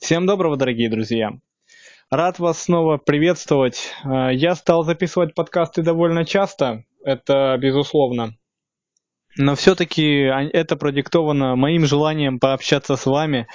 Всем доброго, дорогие друзья! Рад вас снова приветствовать. Э, я стал записывать подкасты довольно часто, это безусловно. Но все-таки это продиктовано моим желанием пообщаться с вами.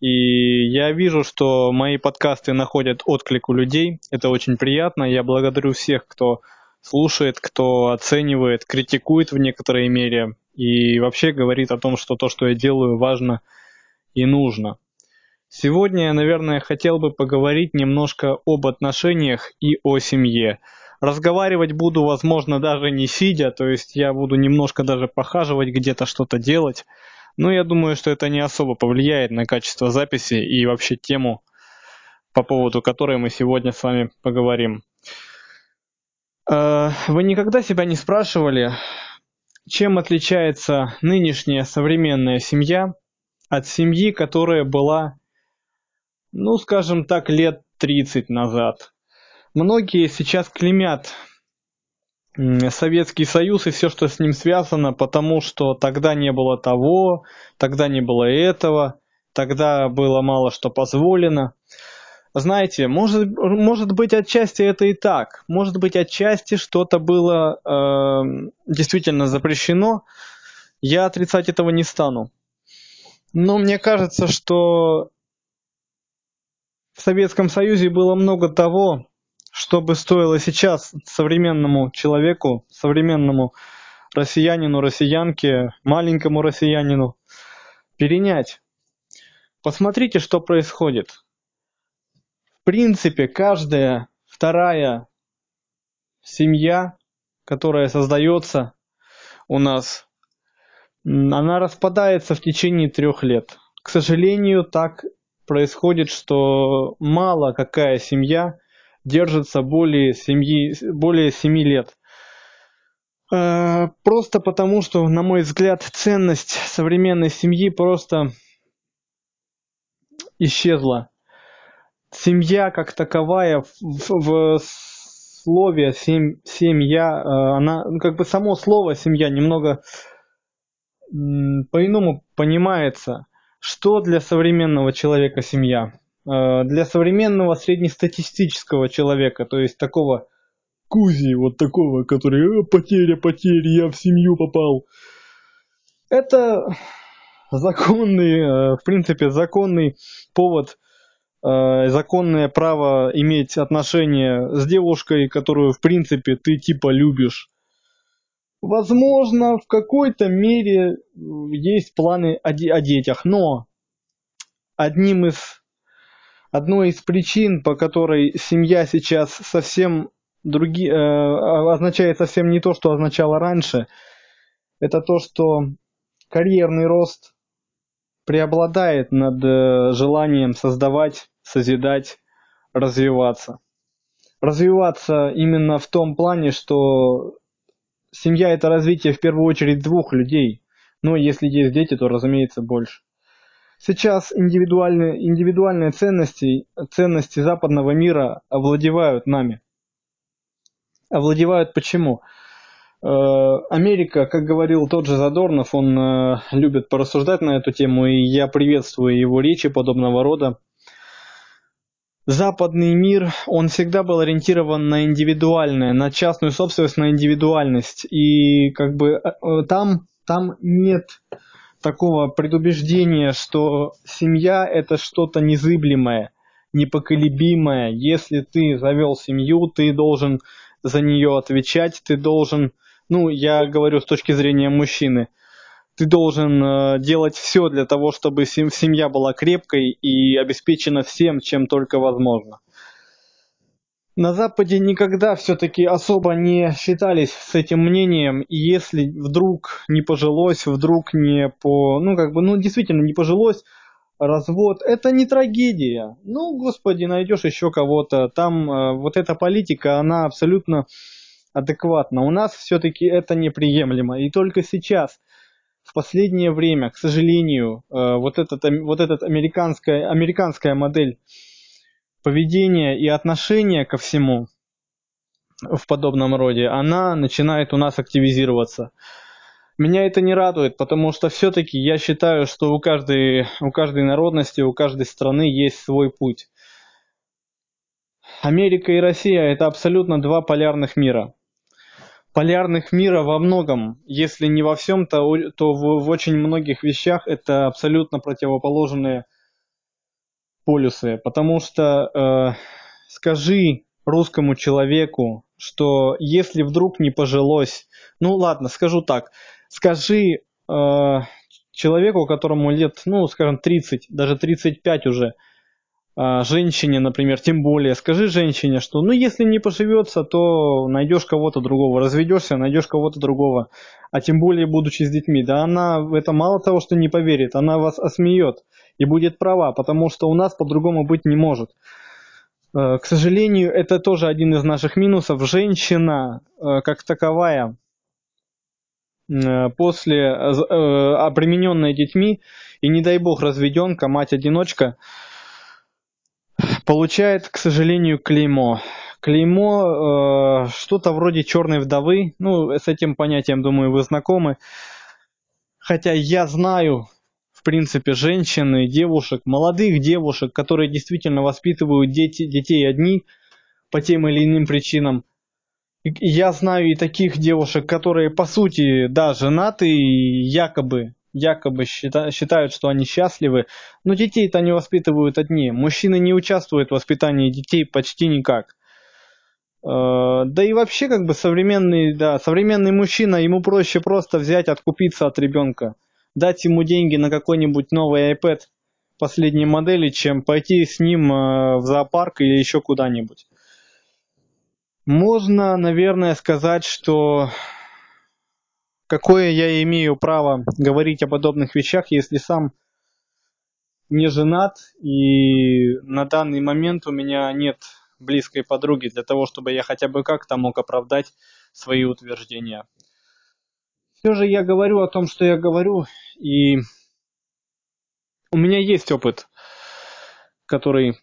И я вижу, что мои подкасты находят отклик у людей. Это очень приятно. Я благодарю всех, кто слушает, кто оценивает, критикует в некоторой мере и вообще говорит о том, что то, что я делаю, важно и нужно. Сегодня я, наверное, хотел бы поговорить немножко об отношениях и о семье. Разговаривать буду, возможно, даже не сидя, то есть я буду немножко даже похаживать, где-то что-то делать. Но я думаю, что это не особо повлияет на качество записи и вообще тему, по поводу которой мы сегодня с вами поговорим. Э, вы никогда себя не спрашивали, чем отличается нынешняя современная семья от семьи, которая была ну, скажем так, лет 30 назад. Многие сейчас клеймят Советский Союз и все, что с ним связано, потому что тогда не было того, тогда не было этого, тогда было мало что позволено. Знаете, может, может быть отчасти это и так, может быть отчасти что-то было э, действительно запрещено, я отрицать этого не стану. Но мне кажется, что в Советском Союзе было много того, что бы стоило сейчас современному человеку, современному россиянину, россиянке, маленькому россиянину перенять. Посмотрите, что происходит. В принципе, каждая вторая семья, которая создается у нас, она распадается в течение трех лет. К сожалению, так происходит, что мало какая семья держится более, семьи, более 7 лет. Э, просто потому, что, на мой взгляд, ценность современной семьи просто исчезла. Семья как таковая в, в слове сем, семья, э, она, ну, как бы само слово семья немного по-иному понимается. Что для современного человека семья? Э, для современного среднестатистического человека, то есть такого кузи, вот такого, который э, потеря, потеря, я в семью попал. Это законный, э, в принципе, законный повод, законное право иметь отношения с девушкой, которую, в принципе, ты типа любишь. Возможно, в какой-то мере есть планы о, о детях, но одним из, одной из причин, по которой семья сейчас совсем други, э, означает совсем не то, что означало раньше, это то, что карьерный рост преобладает над э, желанием создавать, созидать, развиваться. Развиваться именно в том плане, что семья это развитие в первую очередь двух людей. Но если есть дети, то, разумеется, больше. Сейчас индивидуальные, индивидуальные ценности, ценности западного мира овладевают нами. Овладевают почему? Э, Америка, как говорил тот же Задорнов, он э, любит порассуждать на эту тему, и я приветствую его речи подобного рода. Западный мир, он всегда был ориентирован на индивидуальное, на частную собственность, на индивидуальность. И как бы э, там, там нет такого предубеждения, что семья это что-то незыблемое, непоколебимое. Если ты завел семью, ты должен за нее отвечать, ты должен, ну, я говорю с точки зрения мужчины – ты должен э, делать все для того, чтобы семья была крепкой и обеспечена всем, чем только возможно. На Западе никогда все-таки особо не считались с этим мнением, и если вдруг не пожилось, вдруг не по, ну как бы, ну действительно не пожилось, развод, это не трагедия. Ну, господи, найдешь еще кого-то. Там э, вот эта политика, она абсолютно адекватна. У нас все-таки это неприемлемо. И только сейчас – в последнее время, к сожалению, э, вот, этот, вот этот американская, американская модель поведения и отношения ко всему в подобном роде, она начинает у нас активизироваться. Меня это не радует, потому что все-таки я считаю, что у каждой, у каждой народности, у каждой страны есть свой путь. Америка и Россия – это абсолютно два полярных мира. Полярных мира во многом, если не во всем, то, то в, в очень многих вещах это абсолютно противоположные полюсы. Потому что э, скажи русскому человеку, что если вдруг не пожилось, ну ладно, скажу так, скажи э, человеку, которому лет, ну, скажем, 30, даже 35 уже, э, женщине, например, тем более, скажи женщине, что, ну, если не поживется, то найдешь кого-то другого, разведешься, найдешь кого-то другого, а тем более будучи с детьми, да она в это мало того, что не поверит, она вас осмеет и будет права, потому что у нас по-другому быть не может. Э, к сожалению, это тоже один из наших минусов. Женщина, э, как таковая, Э, после обремененная детьми и не дай бог разведенка, мать-одиночка, получает, к сожалению, клеймо. Клеймо э, что-то вроде черной вдовы, ну, с этим понятием, думаю, вы знакомы. Хотя я знаю, в принципе, женщин и девушек, молодых девушек, которые действительно воспитывают дети, детей одни по тем или иным причинам, я знаю и таких девушек, которые по сути, да, женаты якобы, якобы считают, что они счастливы, но детей-то они воспитывают одни. Мужчины не участвуют в воспитании детей почти никак. Э, да и вообще, как бы современный, да, современный мужчина, ему проще просто взять, откупиться от ребенка, дать ему деньги на какой-нибудь новый iPad последней модели, чем пойти с ним э, в зоопарк или еще куда-нибудь. Можно, наверное, сказать, что какое я имею право говорить о подобных вещах, если сам не женат и на данный момент у меня нет близкой подруги для того, чтобы я хотя бы как-то мог оправдать свои утверждения. Все же я говорю о том, что я говорю, и у меня есть опыт, который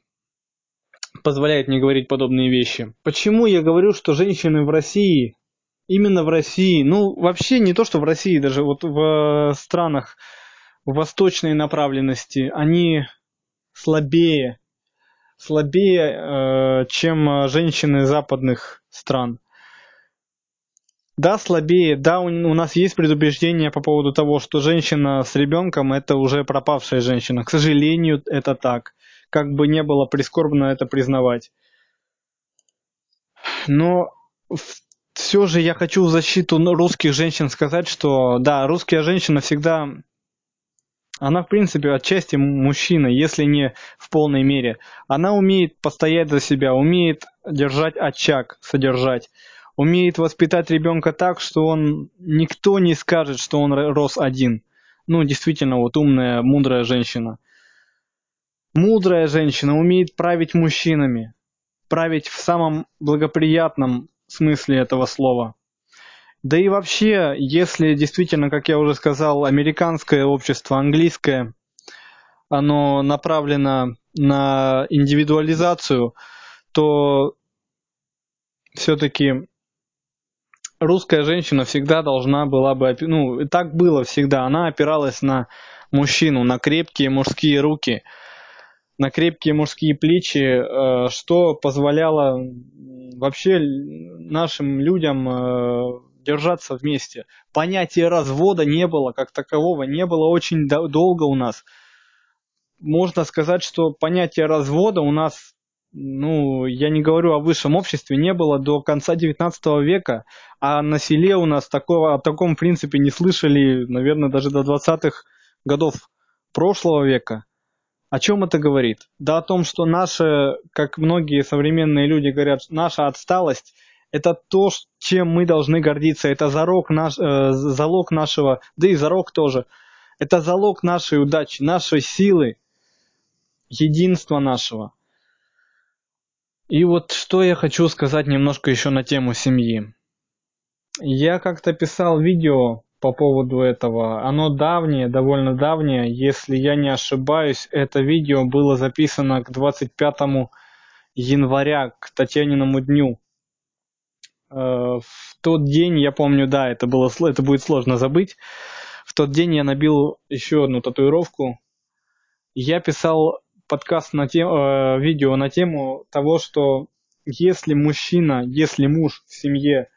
позволяет мне говорить подобные вещи. Почему я говорю, что женщины в России, именно в России, ну вообще не то, что в России, даже вот в странах восточной направленности, они слабее, слабее, э, чем женщины западных стран. Да, слабее, да, у, у нас есть предубеждение по поводу того, что женщина с ребенком это уже пропавшая женщина. К сожалению, это так как бы не было прискорбно это признавать. Но все же я хочу в защиту русских женщин сказать, что да, русская женщина всегда, она в принципе отчасти мужчина, если не в полной мере. Она умеет постоять за себя, умеет держать очаг, содержать, умеет воспитать ребенка так, что он никто не скажет, что он рос один. Ну, действительно, вот умная, мудрая женщина. Мудрая женщина умеет править мужчинами, править в самом благоприятном смысле этого слова. Да и вообще, если действительно, как я уже сказал, американское общество, английское, оно направлено на индивидуализацию, то все-таки русская женщина всегда должна была бы, ну, так было всегда, она опиралась на мужчину, на крепкие мужские руки – на крепкие мужские плечи, э, что позволяло вообще нашим людям э, держаться вместе. Понятия развода не было, как такового, не было очень долго у нас. Можно сказать, что понятие развода у нас, ну, я не говорю о высшем обществе, не было до конца 19 века, а на селе у нас такого, о таком принципе не слышали, наверное, даже до 20-х годов прошлого века. О чем это говорит? Да о том, что наша, как многие современные люди говорят, наша отсталость – это то, чем мы должны гордиться. Это залог, наш, э, залог нашего, да и зарок тоже. Это залог нашей удачи, нашей силы, единства нашего. И вот что я хочу сказать немножко еще на тему семьи. Я как-то писал видео по поводу этого. Оно давнее, довольно давнее. Если я не ошибаюсь, это видео было записано к 25 января, к Татьяниному дню. в тот день, я помню, да, это, было, это будет сложно забыть, в тот день я набил еще одну татуировку. Я писал подкаст на тему, э, видео на тему того, что если мужчина, если муж в семье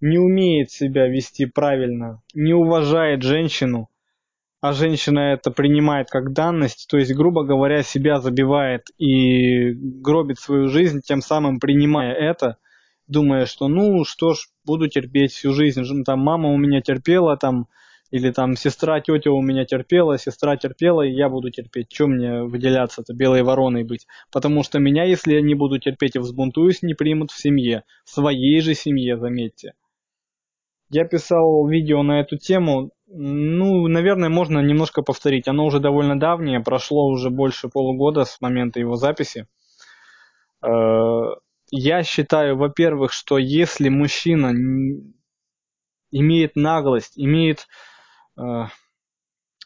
не умеет себя вести правильно, не уважает женщину, а женщина это принимает как данность, то есть, грубо говоря, себя забивает и гробит свою жизнь, тем самым принимая это, думая, что ну что ж, буду терпеть всю жизнь, там мама у меня терпела, там или там сестра, тетя у меня терпела, сестра терпела, и я буду терпеть. Чем мне выделяться-то, белой вороной быть? Потому что меня, если я не буду терпеть и взбунтуюсь, не примут в семье. В своей же семье, заметьте. Я писал видео на эту тему. Ну, наверное, можно немножко повторить. Оно уже довольно давнее, прошло уже больше полугода с момента его записи. Э, я считаю, во-первых, что если мужчина имеет наглость, имеет э,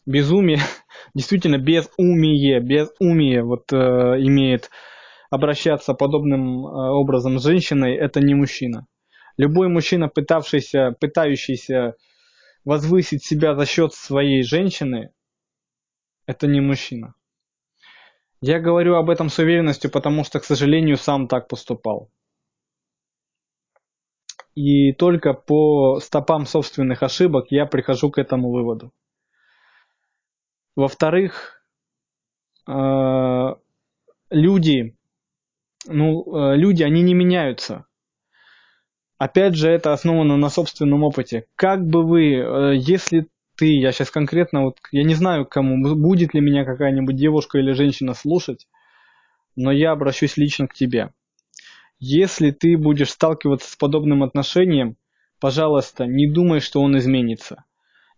безумие, действительно безумие, безумие вот э, имеет обращаться подобным образом с женщиной, это не мужчина. Любой мужчина, пытавшийся, пытающийся возвысить себя за счет своей женщины, это не мужчина. Я говорю об этом с уверенностью, потому что, к сожалению, сам так поступал. И только по стопам собственных ошибок я прихожу к этому выводу. Во-вторых, э, люди, ну, э, люди, они не меняются. Опять же, это основано на собственном опыте. Как бы вы, э, если ты, я сейчас конкретно, вот, я не знаю, кому, будет ли меня какая-нибудь девушка или женщина слушать, но я обращусь лично к тебе. Если ты будешь сталкиваться с подобным отношением, пожалуйста, не думай, что он изменится.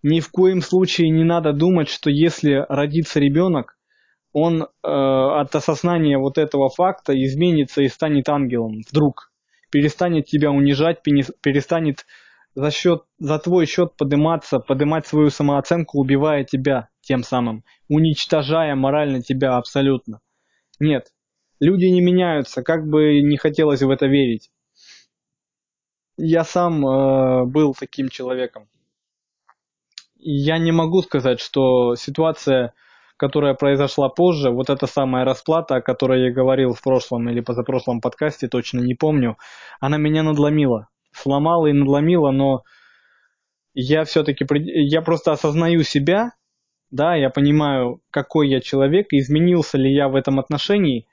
Ни в коем случае не надо думать, что если родится ребенок, он э, от осознания вот этого факта изменится и станет ангелом вдруг. Перестанет тебя унижать, перестанет за, счет, за твой счет подниматься, поднимать свою самооценку, убивая тебя тем самым, уничтожая морально тебя абсолютно. Нет, Люди не меняются, как бы не хотелось в это верить. Я сам э, был таким человеком. Я не могу сказать, что ситуация, которая произошла позже, вот эта самая расплата, о которой я говорил в прошлом или позапрошлом подкасте, точно не помню, она меня надломила. Сломала и надломила, но я все-таки, я просто осознаю себя, да, я понимаю, какой я человек, изменился ли я в этом отношении,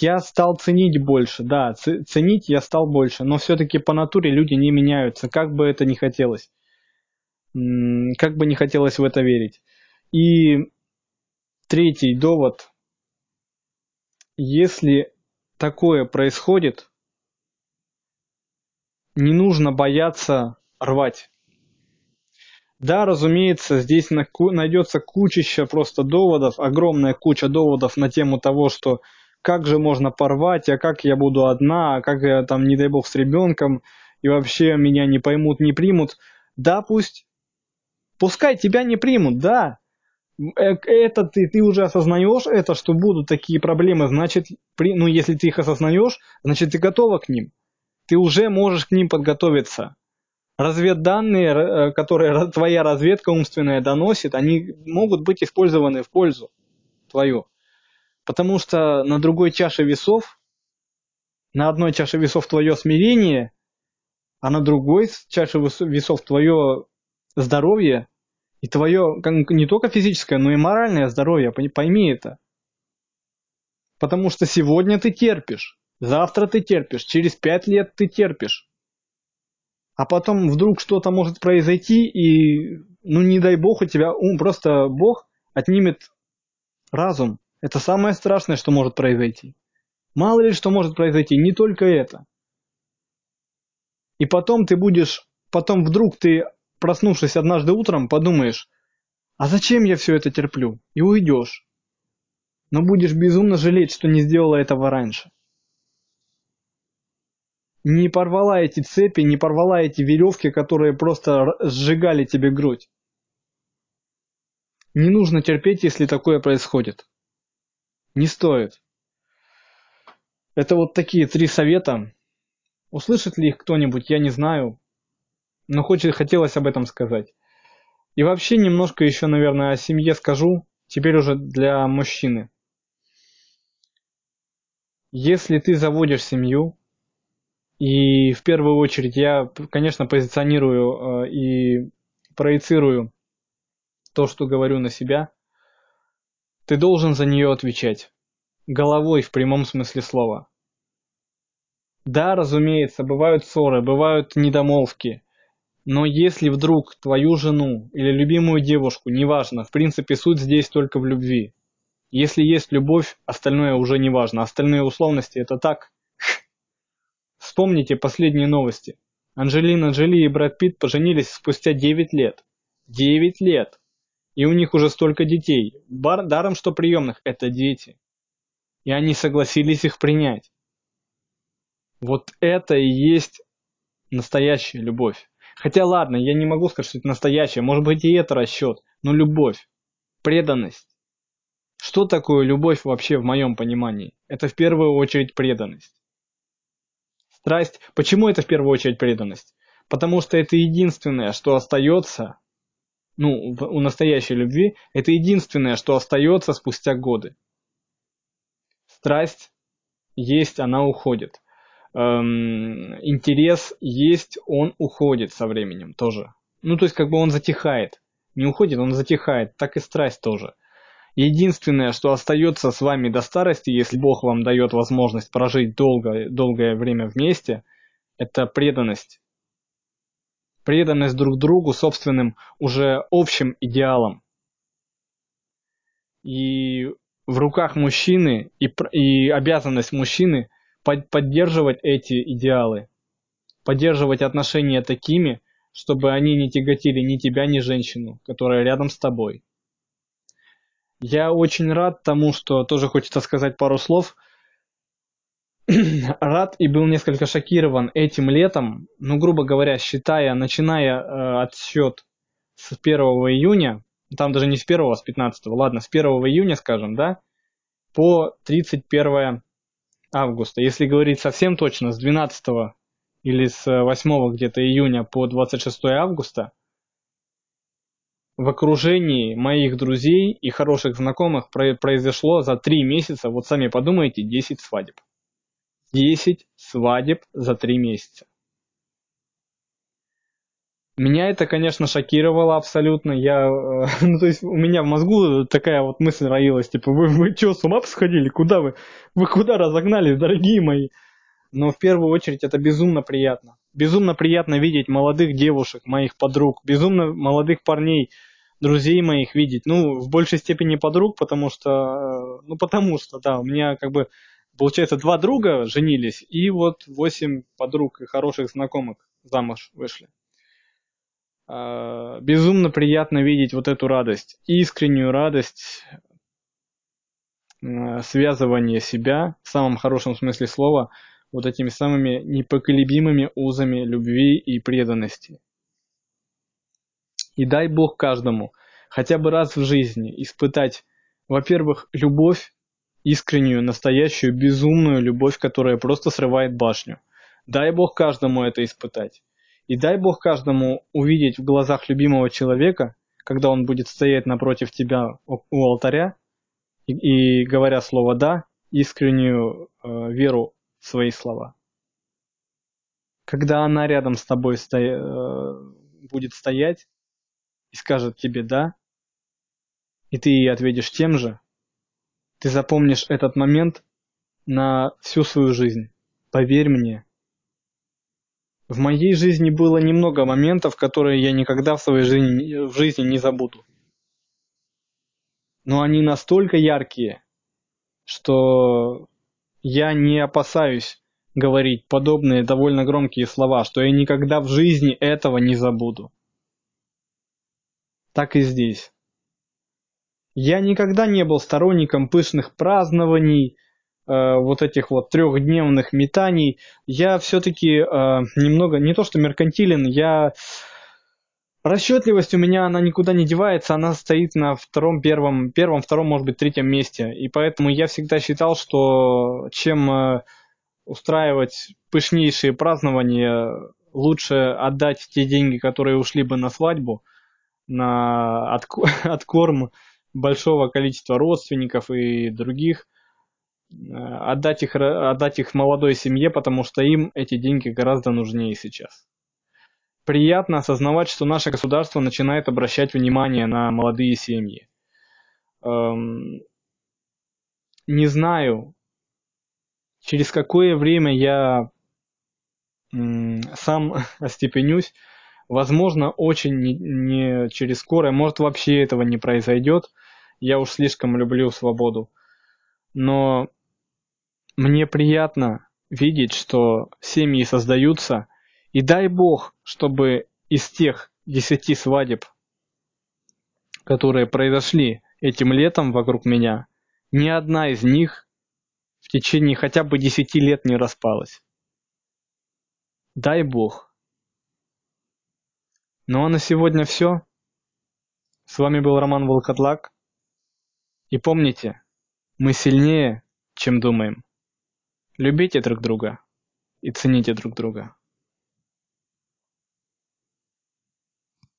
я стал ценить больше, да, ценить я стал больше, но все-таки по натуре люди не меняются, как бы это ни хотелось. Как бы не хотелось в это верить. И третий довод. Если такое происходит, не нужно бояться рвать. Да, разумеется, здесь найдется кучища просто доводов, огромная куча доводов на тему того, что как же можно порвать, а как я буду одна, а как я там, не дай бог, с ребенком, и вообще меня не поймут, не примут. Да, пусть. Пускай тебя не примут, да. Это ты, ты уже осознаешь это, что будут такие проблемы, значит, при, ну, если ты их осознаешь, значит, ты готова к ним. Ты уже можешь к ним подготовиться. Разведданные, э, которые твоя разведка умственная доносит, они могут быть использованы в пользу твою. Потому что на другой чаше весов, на одной чаше весов твое смирение, а на другой чаше весов твое здоровье и твое не только физическое, но и моральное здоровье. Пойми это. Потому что сегодня ты терпишь, завтра ты терпишь, через пять лет ты терпишь. А потом вдруг что-то может произойти, и, ну не дай бог, у тебя ум, просто Бог отнимет разум. Это самое страшное, что может произойти. Мало ли что может произойти, не только это. И потом ты будешь, потом вдруг ты, проснувшись однажды утром, подумаешь, а зачем я все это терплю? И уйдешь. Но будешь безумно жалеть, что не сделала этого раньше. Не порвала эти цепи, не порвала эти веревки, которые просто сжигали тебе грудь. Не нужно терпеть, если такое происходит не стоит. Это вот такие три совета. Услышит ли их кто-нибудь, я не знаю, но хочет, хотелось об этом сказать. И вообще немножко еще, наверное, о семье скажу, теперь уже для мужчины. Если ты заводишь семью, и в первую очередь я, конечно, позиционирую э, и проецирую то, что говорю на себя, ты должен за нее отвечать. Головой в прямом смысле слова. Да, разумеется, бывают ссоры, бывают недомолвки. Но если вдруг твою жену или любимую девушку, неважно, в принципе суть здесь только в любви. Если есть любовь, остальное уже не важно. Остальные условности это так. Вспомните последние новости. Анджелина Джоли и Брэд Питт поженились спустя 9 лет. 9 лет. И у них уже столько детей. Бар, даром, что приемных, это дети. И они согласились их принять. Вот это и есть настоящая любовь. Хотя ладно, я не могу сказать, что это настоящая, может быть и это расчет, но любовь, преданность. Что такое любовь вообще в моем понимании? Это в первую очередь преданность. Страсть. Почему это в первую очередь преданность? Потому что это единственное, что остается, ну, у настоящей любви, это единственное, что остается спустя годы. Страсть есть, она уходит эм, интерес есть, он уходит со временем тоже. Ну, то есть, как бы он затихает. Не уходит, он затихает. Так и страсть тоже. Единственное, что остается с вами до старости, если Бог вам дает возможность прожить долго, долгое время вместе, это преданность. Преданность друг другу собственным уже общим идеалам. И в руках мужчины и, и обязанность мужчины поддерживать эти идеалы, поддерживать отношения такими, чтобы они не тяготили ни тебя, ни женщину, которая рядом с тобой. Я очень рад тому, что тоже хочется сказать пару слов. рад и был несколько шокирован этим летом, ну, грубо говоря, считая, начиная э, отсчет с 1 июня, там даже не с 1, а с 15, ладно, с 1 июня, скажем, да, по 31 августа. Если говорить совсем точно, с 12 или с 8 где-то июня по 26 августа в окружении моих друзей и хороших знакомых произошло за 3 месяца, вот сами подумайте, 10 свадеб. 10 свадеб за 3 месяца. Меня это, конечно, шокировало абсолютно. Я, э, ну, то есть у меня в мозгу такая вот мысль роилась, типа, вы, вы что, с ума посходили? Куда вы? Вы куда разогнались, дорогие мои? Но в первую очередь это безумно приятно. Безумно приятно видеть молодых девушек, моих подруг, безумно молодых парней, друзей моих видеть. Ну, в большей степени подруг, потому что, э, ну, потому что, да, у меня как бы, получается, два друга женились, и вот восемь подруг и хороших знакомых замуж вышли. А, безумно приятно видеть вот эту радость, искреннюю радость а, связывания себя в самом хорошем смысле слова вот этими самыми непоколебимыми узами любви и преданности. И дай Бог каждому хотя бы раз в жизни испытать, во-первых, любовь, искреннюю, настоящую, безумную любовь, которая просто срывает башню. Дай Бог каждому это испытать. И дай Бог каждому увидеть в глазах любимого человека, когда он будет стоять напротив тебя у алтаря и, и говоря слово «да», искреннюю э, веру в свои слова. Когда она рядом с тобой сто... э, будет стоять и скажет тебе «да», и ты ей ответишь тем же, ты запомнишь этот момент на всю свою жизнь. Поверь мне, в моей жизни было немного моментов, которые я никогда в своей жизни, в жизни не забуду. Но они настолько яркие, что я не опасаюсь говорить подобные довольно громкие слова, что я никогда в жизни этого не забуду. Так и здесь. Я никогда не был сторонником пышных празднований, Э, вот этих вот трехдневных метаний, я все-таки э, немного, не то что меркантилен, я... Расчетливость у меня, она никуда не девается, она стоит на втором, первом, первом, втором, может быть, третьем месте. И поэтому я всегда считал, что чем э, устраивать пышнейшие празднования, лучше отдать те деньги, которые ушли бы на свадьбу, на откорм большого количества родственников и других, отдать их, отдать их молодой семье, потому что им эти деньги гораздо нужнее сейчас. Приятно осознавать, что наше государство начинает обращать внимание на молодые семьи. Эм, не знаю, через какое время я сам остепенюсь. Возможно, очень не, не через скорое, может вообще этого не произойдет. Я уж слишком люблю свободу. Но мне приятно видеть, что семьи создаются, и дай бог, чтобы из тех десяти свадеб, которые произошли этим летом вокруг меня, ни одна из них в течение хотя бы десяти лет не распалась. Дай бог. Ну а на сегодня все. С вами был Роман Волкотлак. И помните, мы сильнее, чем думаем. Любите друг друга и цените друг друга.